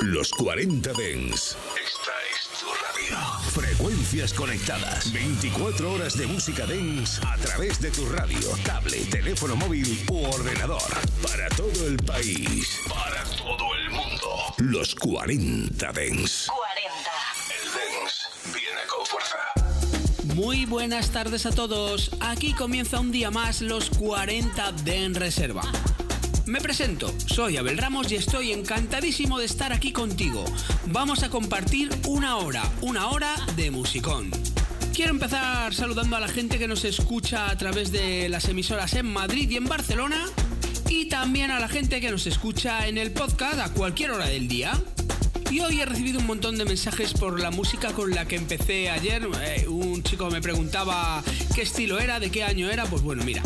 Los 40 Dens. Esta es tu radio. Frecuencias conectadas. 24 horas de música Dens a través de tu radio, tablet, teléfono móvil u ordenador. Para todo el país. Para todo el mundo. Los 40 Dens. 40. El Dens viene con fuerza. Muy buenas tardes a todos. Aquí comienza un día más los 40 de En Reserva. Me presento, soy Abel Ramos y estoy encantadísimo de estar aquí contigo. Vamos a compartir una hora, una hora de musicón. Quiero empezar saludando a la gente que nos escucha a través de las emisoras en Madrid y en Barcelona y también a la gente que nos escucha en el podcast a cualquier hora del día. Y hoy he recibido un montón de mensajes por la música con la que empecé ayer. Eh, un chico me preguntaba qué estilo era, de qué año era. Pues bueno, mira,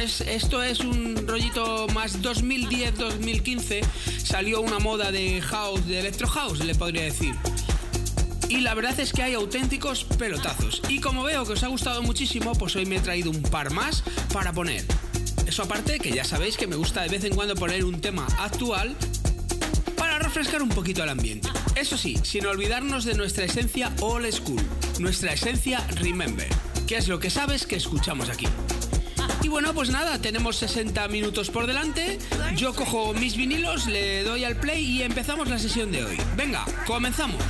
es- esto es un rollito más 2010-2015. Salió una moda de house, de electro house, le podría decir. Y la verdad es que hay auténticos pelotazos. Y como veo que os ha gustado muchísimo, pues hoy me he traído un par más para poner. Eso aparte, que ya sabéis que me gusta de vez en cuando poner un tema actual para refrescar un poquito el ambiente. Eso sí, sin olvidarnos de nuestra esencia old school, nuestra esencia remember, que es lo que sabes que escuchamos aquí. Y bueno, pues nada, tenemos 60 minutos por delante. Yo cojo mis vinilos, le doy al play y empezamos la sesión de hoy. Venga, comenzamos.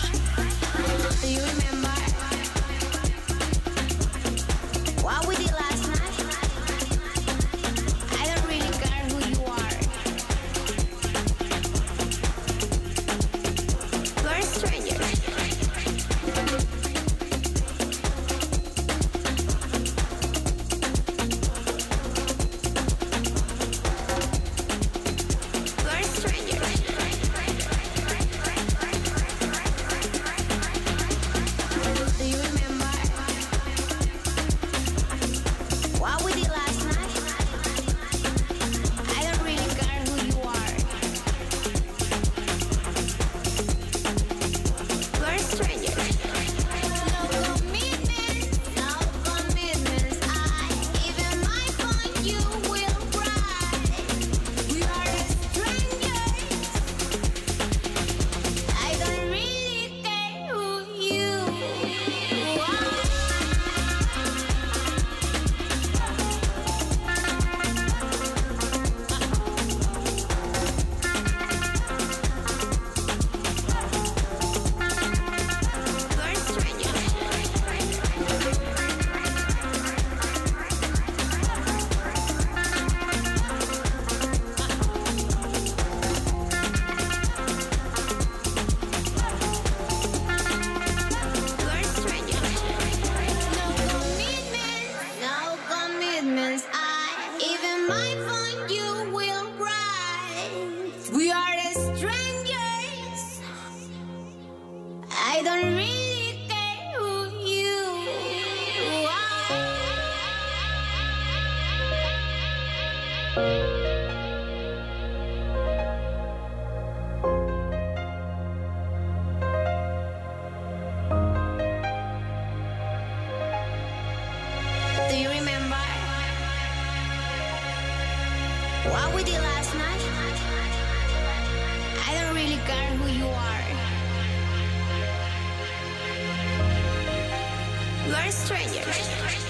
对也也是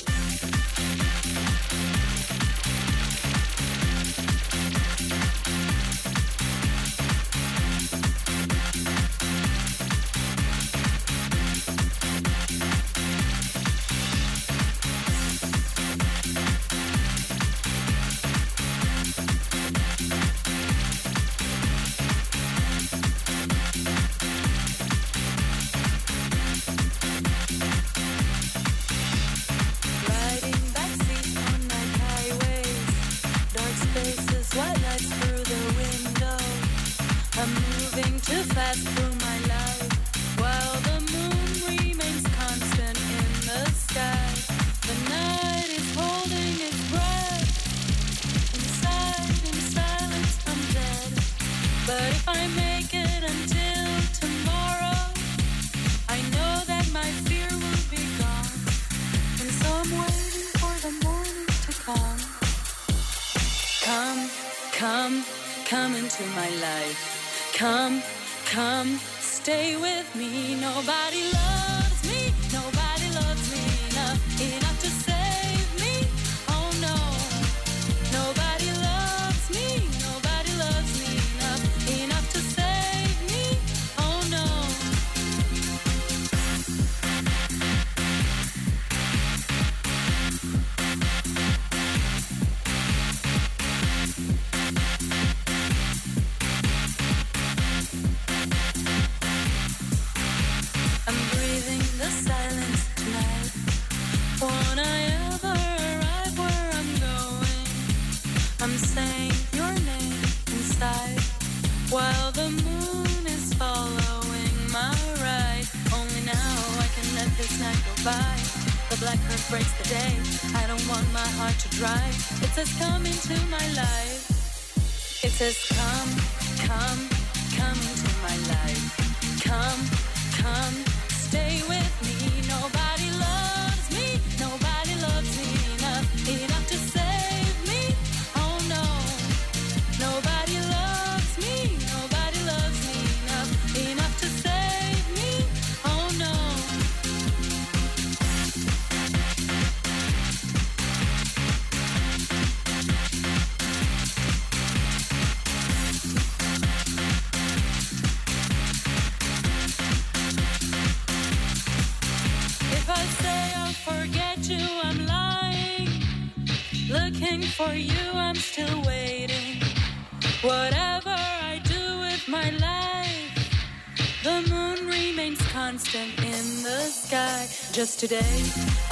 Today,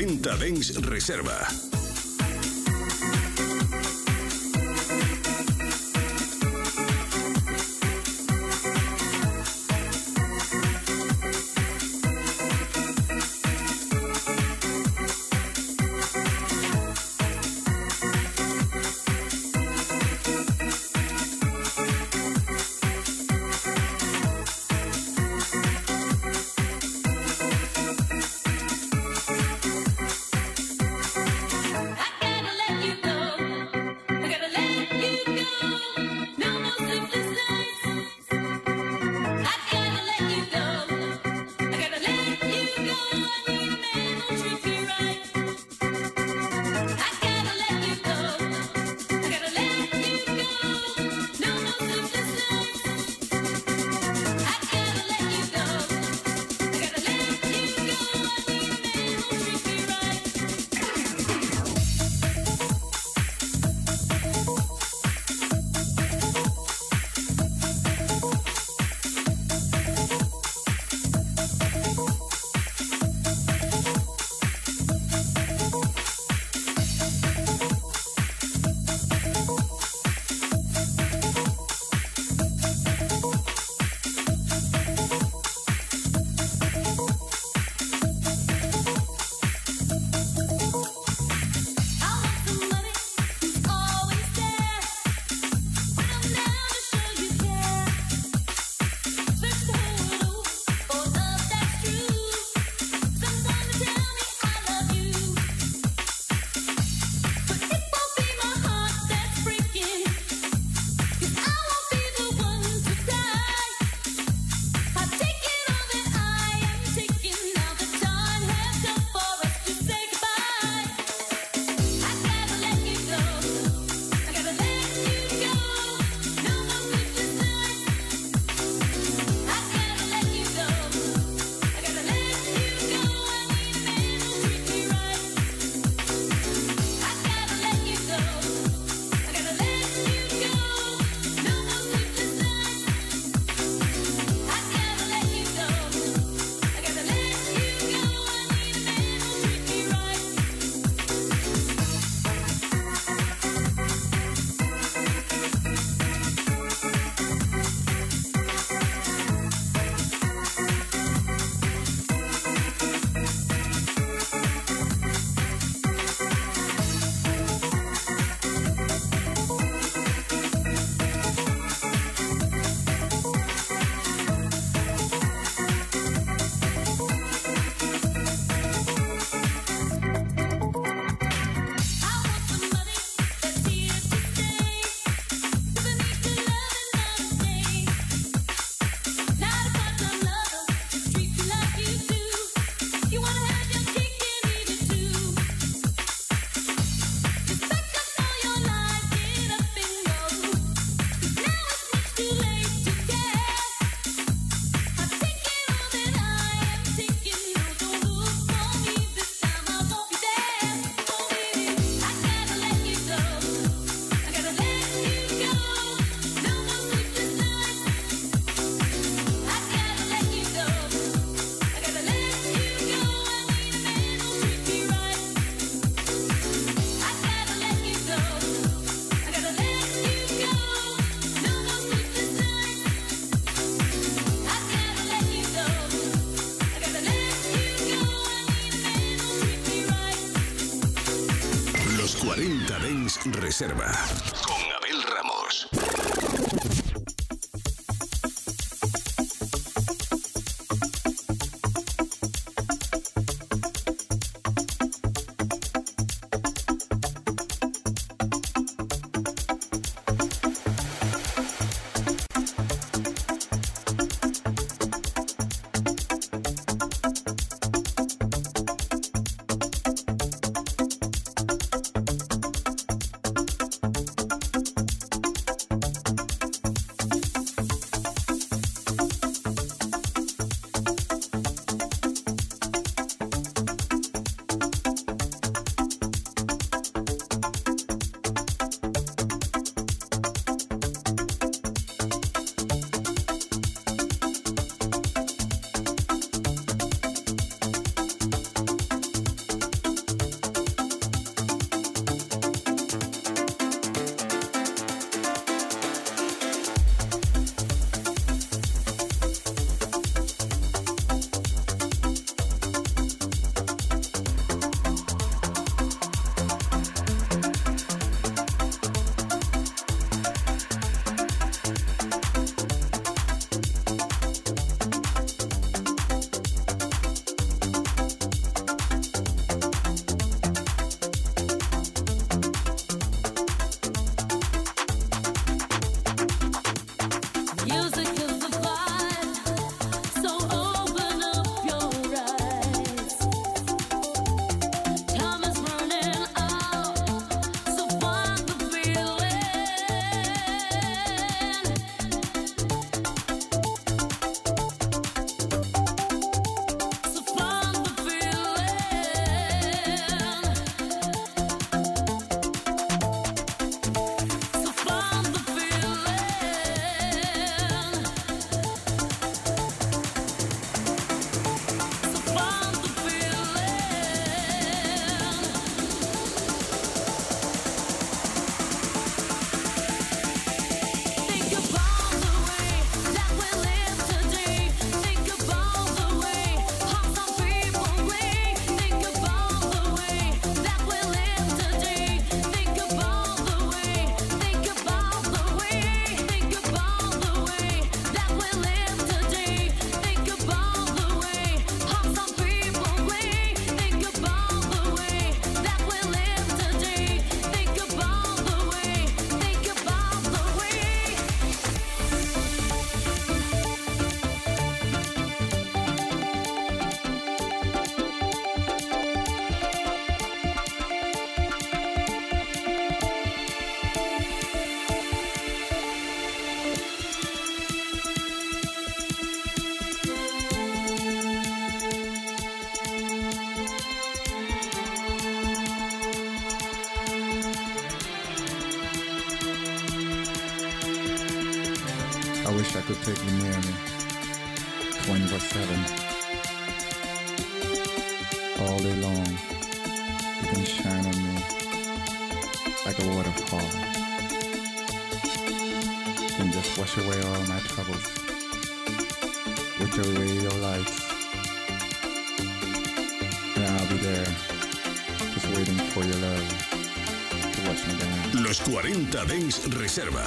40 Dens Reserva. Cinema. protect the 24 7. All day long, you can shine on me like a waterfall. You can just wash away all my troubles with your radio lights. And I'll be there, just waiting for your love to wash me down. Los 40 Dents Reserva.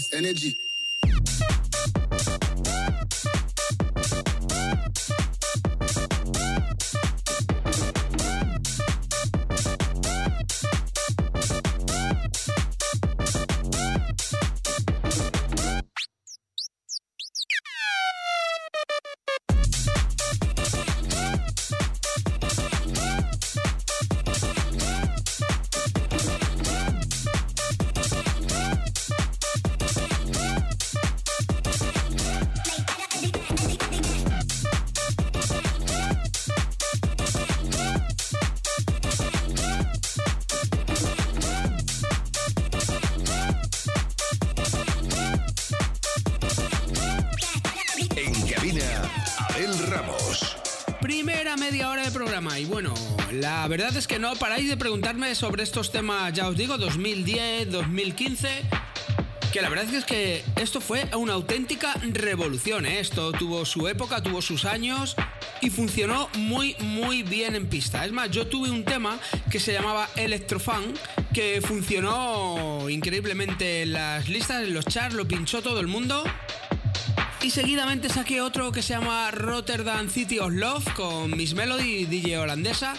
This energy. La verdad es que no paráis de preguntarme sobre estos temas, ya os digo, 2010, 2015 que la verdad es que esto fue una auténtica revolución. ¿eh? Esto tuvo su época, tuvo sus años y funcionó muy, muy bien en pista. Es más, yo tuve un tema que se llamaba Electrofan que funcionó increíblemente en las listas, en los charts, lo pinchó todo el mundo. Y seguidamente saqué otro que se llama Rotterdam City of Love con Miss Melody, DJ holandesa,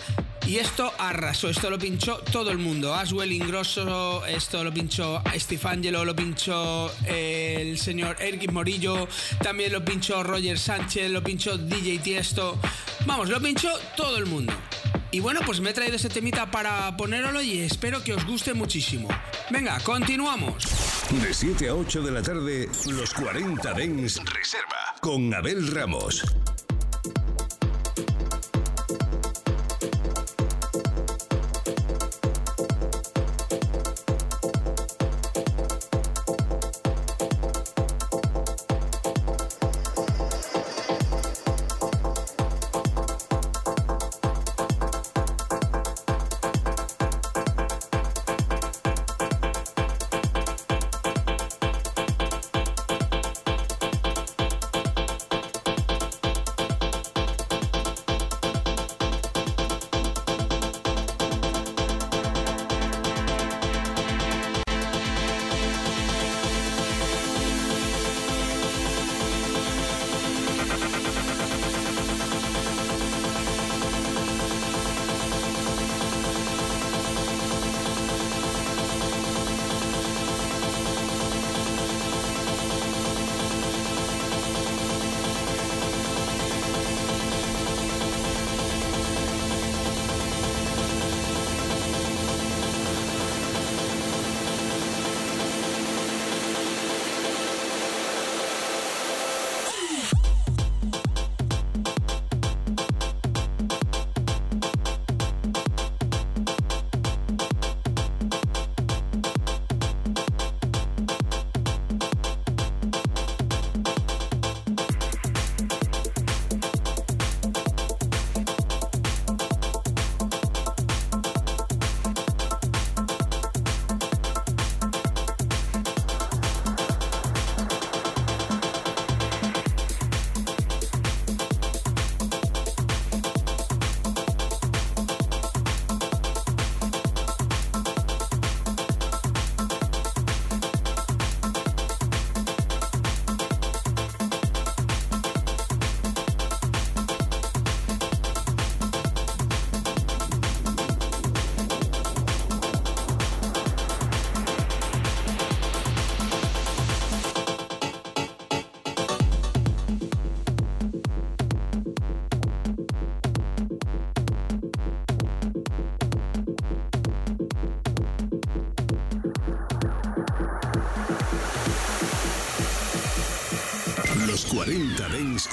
y esto arrasó, esto lo pinchó todo el mundo. Aswell Ingrosso, esto lo pinchó Steve Angelo, lo pinchó eh, el señor Eric Morillo, también lo pinchó Roger Sánchez, lo pinchó DJ Tiesto. Vamos, lo pinchó todo el mundo. Y bueno, pues me he traído este temita para ponerlo y espero que os guste muchísimo. Venga, continuamos. De 7 a 8 de la tarde, los 40 Dens Reserva con Abel Ramos.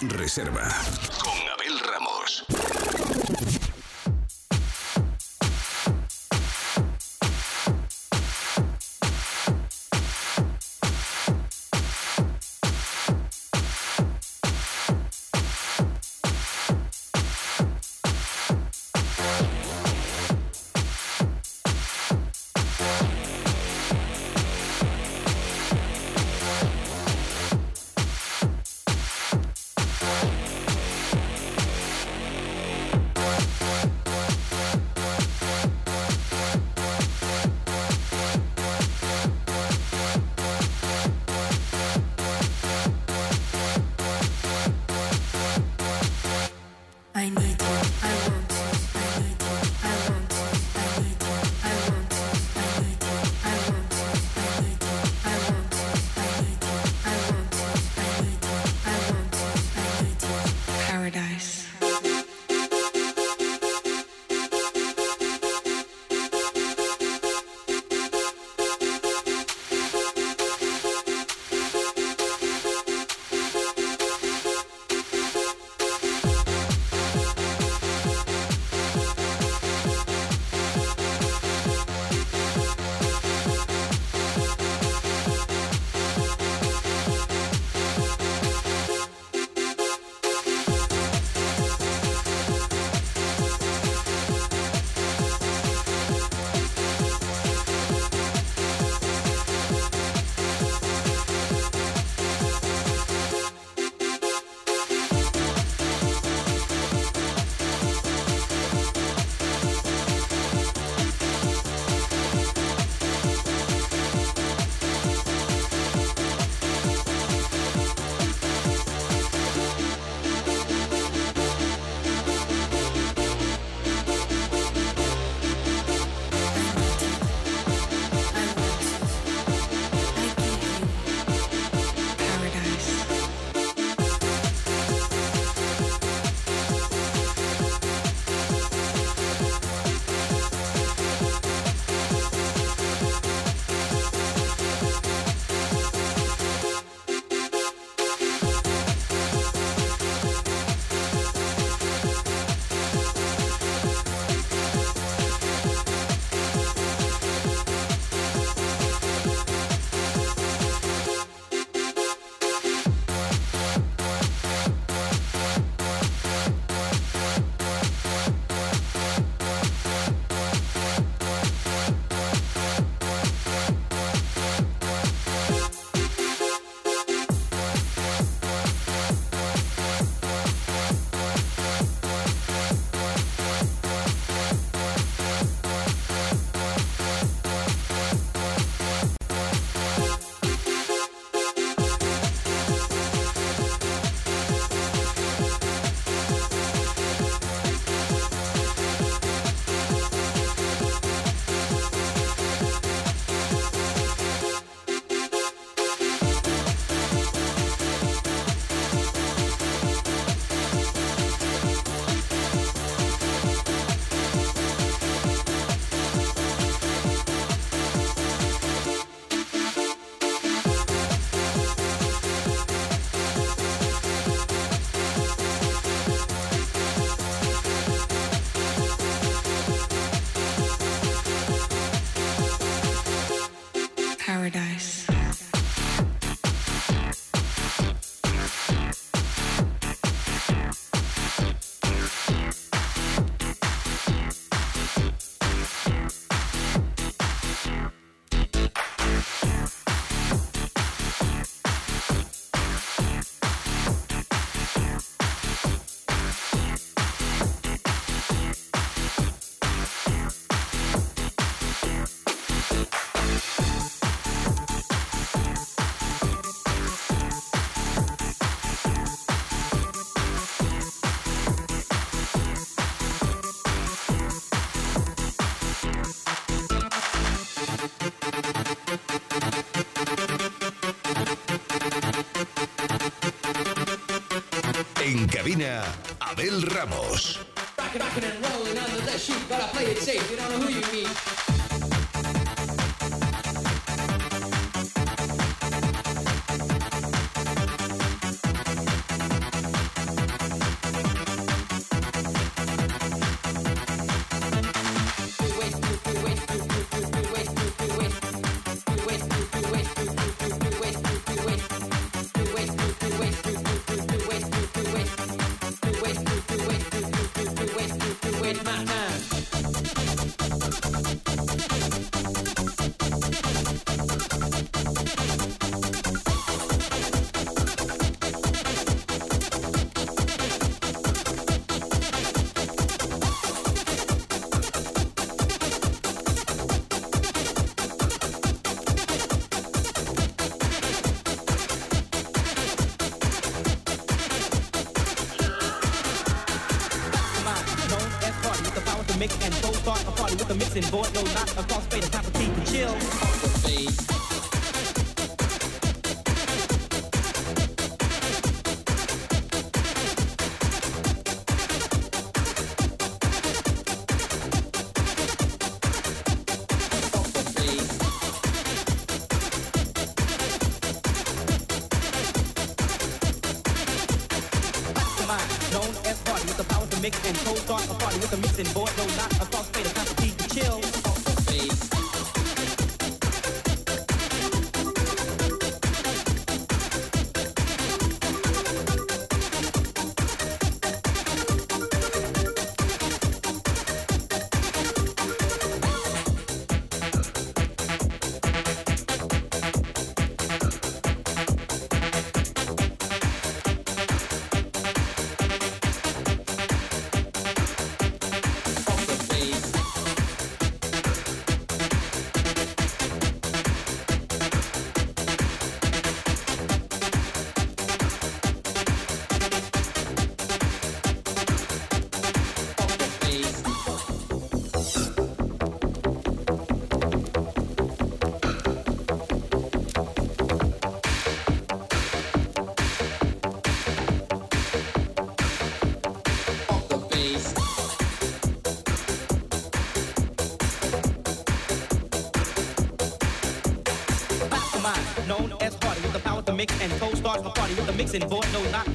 Reserva. Abel Ramos. Mix and so start a party with a mixing board. No, not a crossfade, a type of tea to chill. involved, no, not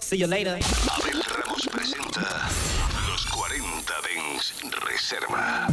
See you later. Abel Ramos presenta Los 40 Dens Reserva.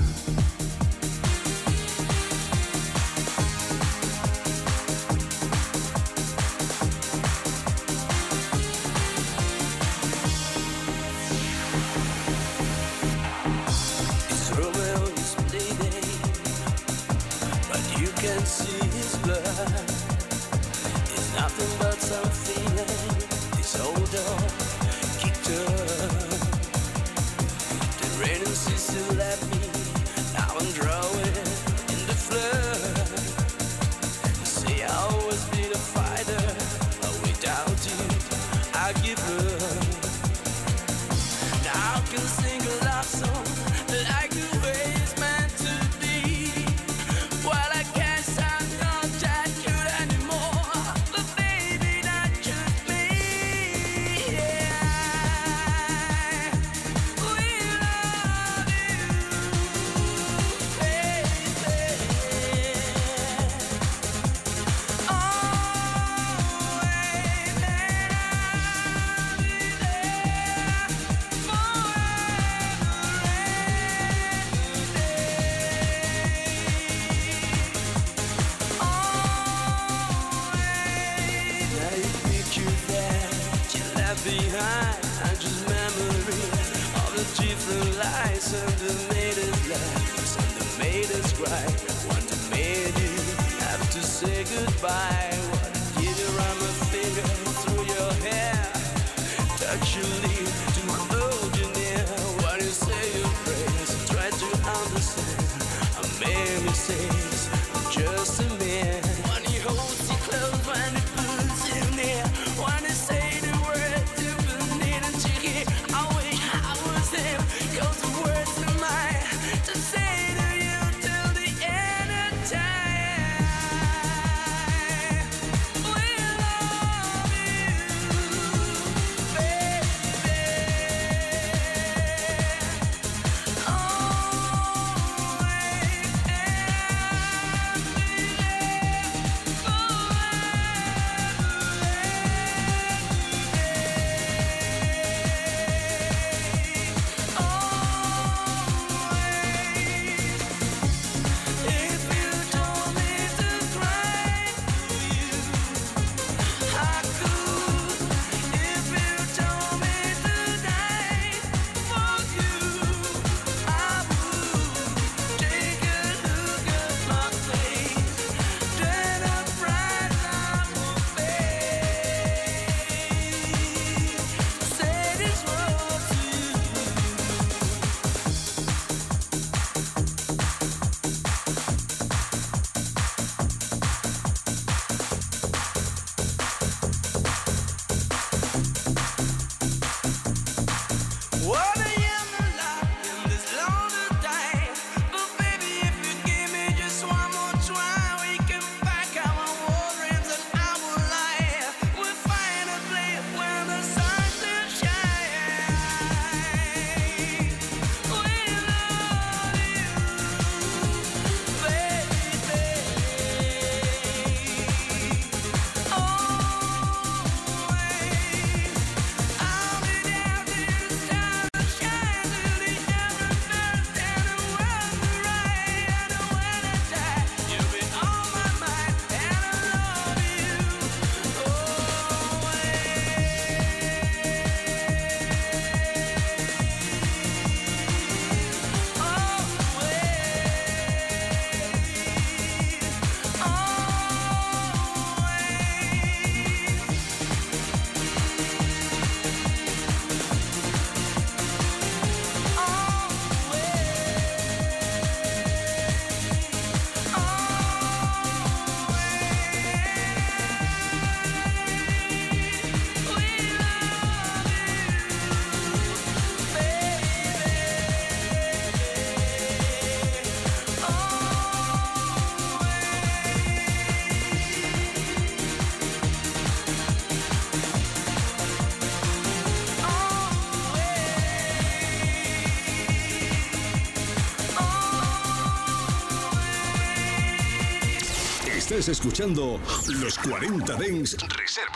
Escuchando los 40 Dens Reserva.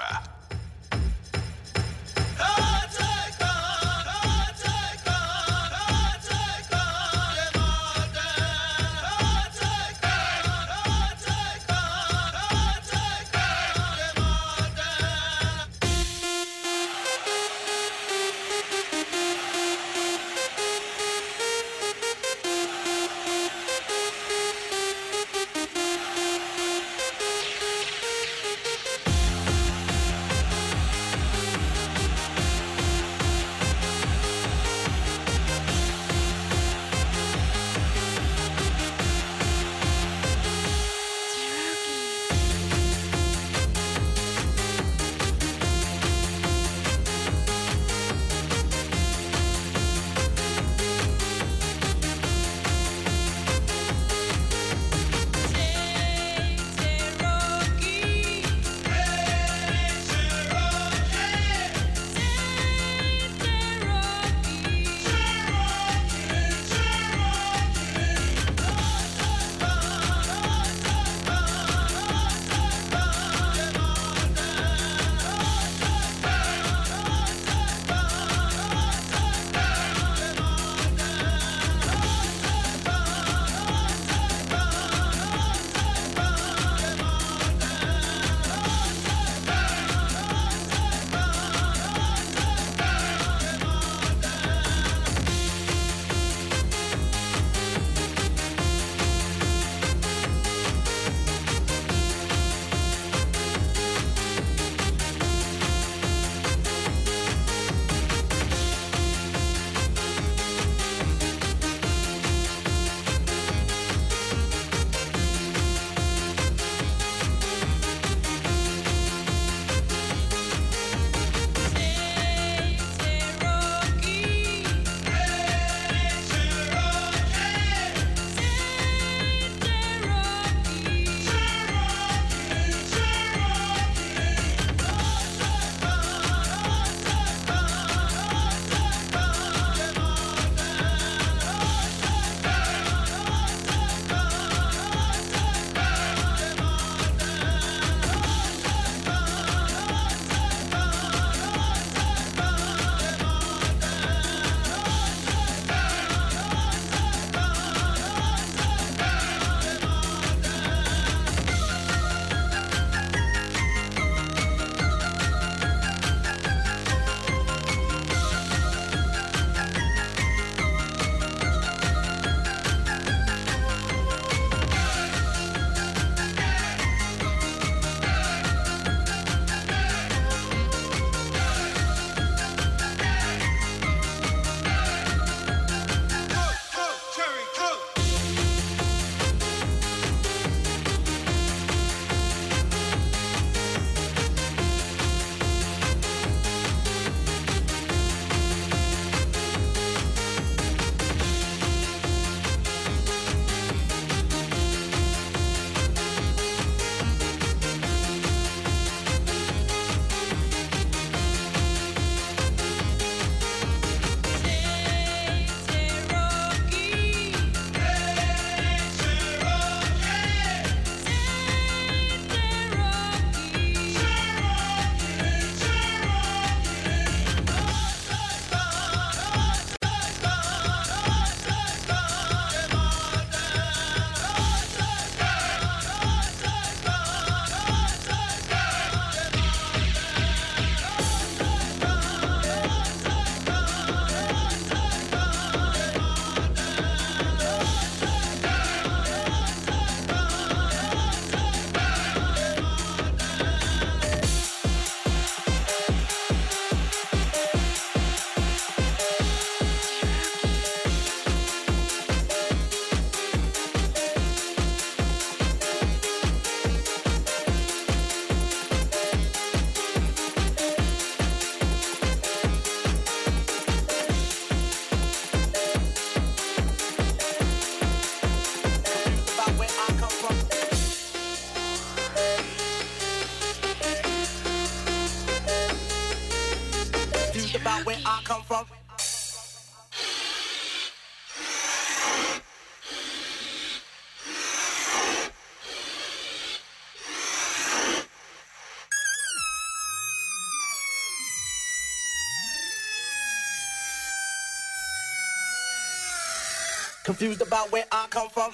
Confused about where I come from.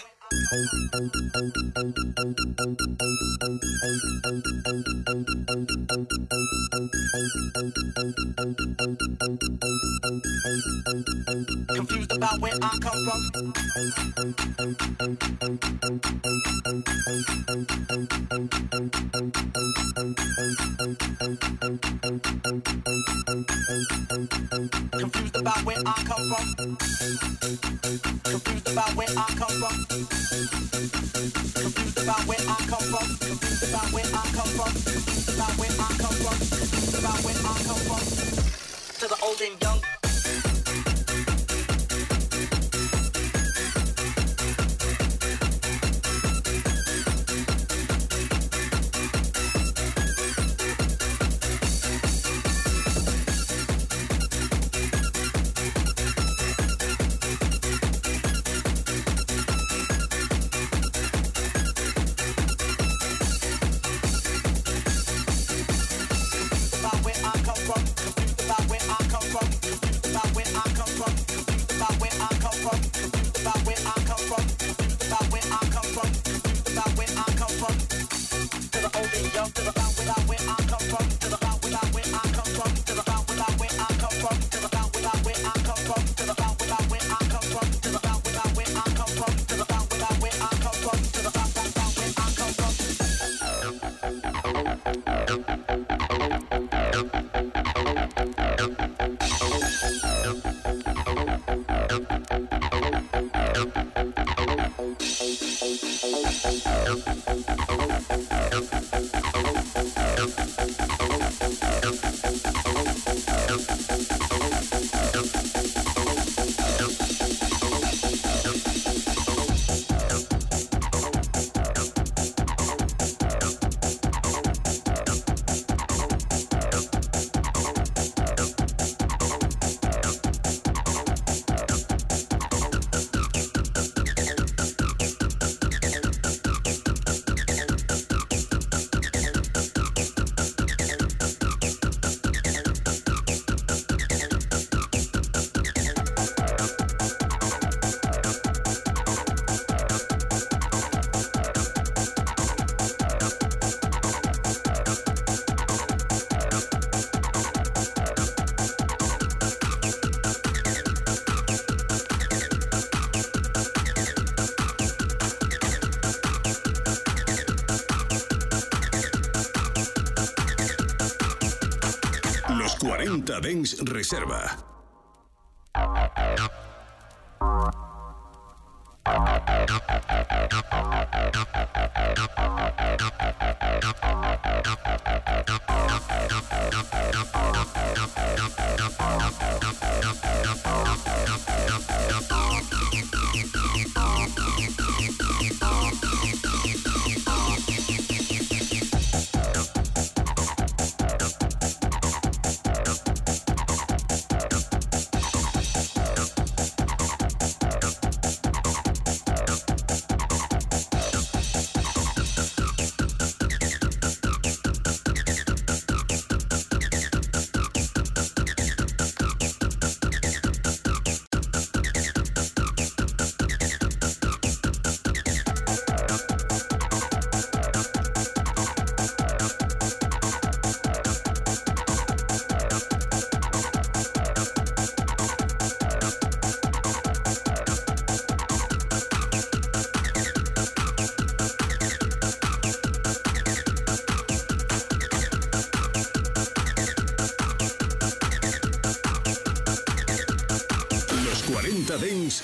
Confused about where I come from. Confused about where I come from. Confused about where I come from. Confused about where I come from. Confused about where I come from. To the old and young. Benz Reserva.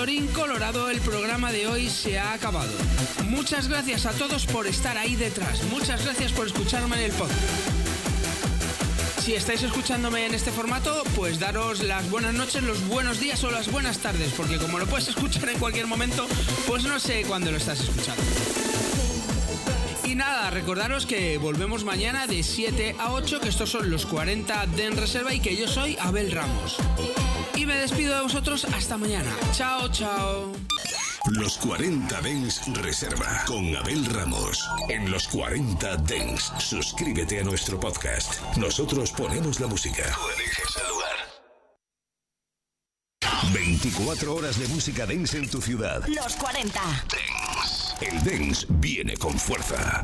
Colorín colorado, el programa de hoy se ha acabado. Muchas gracias a todos por estar ahí detrás. Muchas gracias por escucharme en el podcast. Si estáis escuchándome en este formato, pues daros las buenas noches, los buenos días o las buenas tardes, porque como lo puedes escuchar en cualquier momento, pues no sé cuándo lo estás escuchando. Y nada, recordaros que volvemos mañana de 7 a 8, que estos son los 40 de En Reserva y que yo soy Abel Ramos. Me despido de vosotros hasta mañana. Chao, chao. Los 40 Dens Reserva con Abel Ramos. En los 40 Dens, suscríbete a nuestro podcast. Nosotros ponemos la música. Tú eliges el lugar. 24 horas de música dance en tu ciudad. Los 40. El dance viene con fuerza.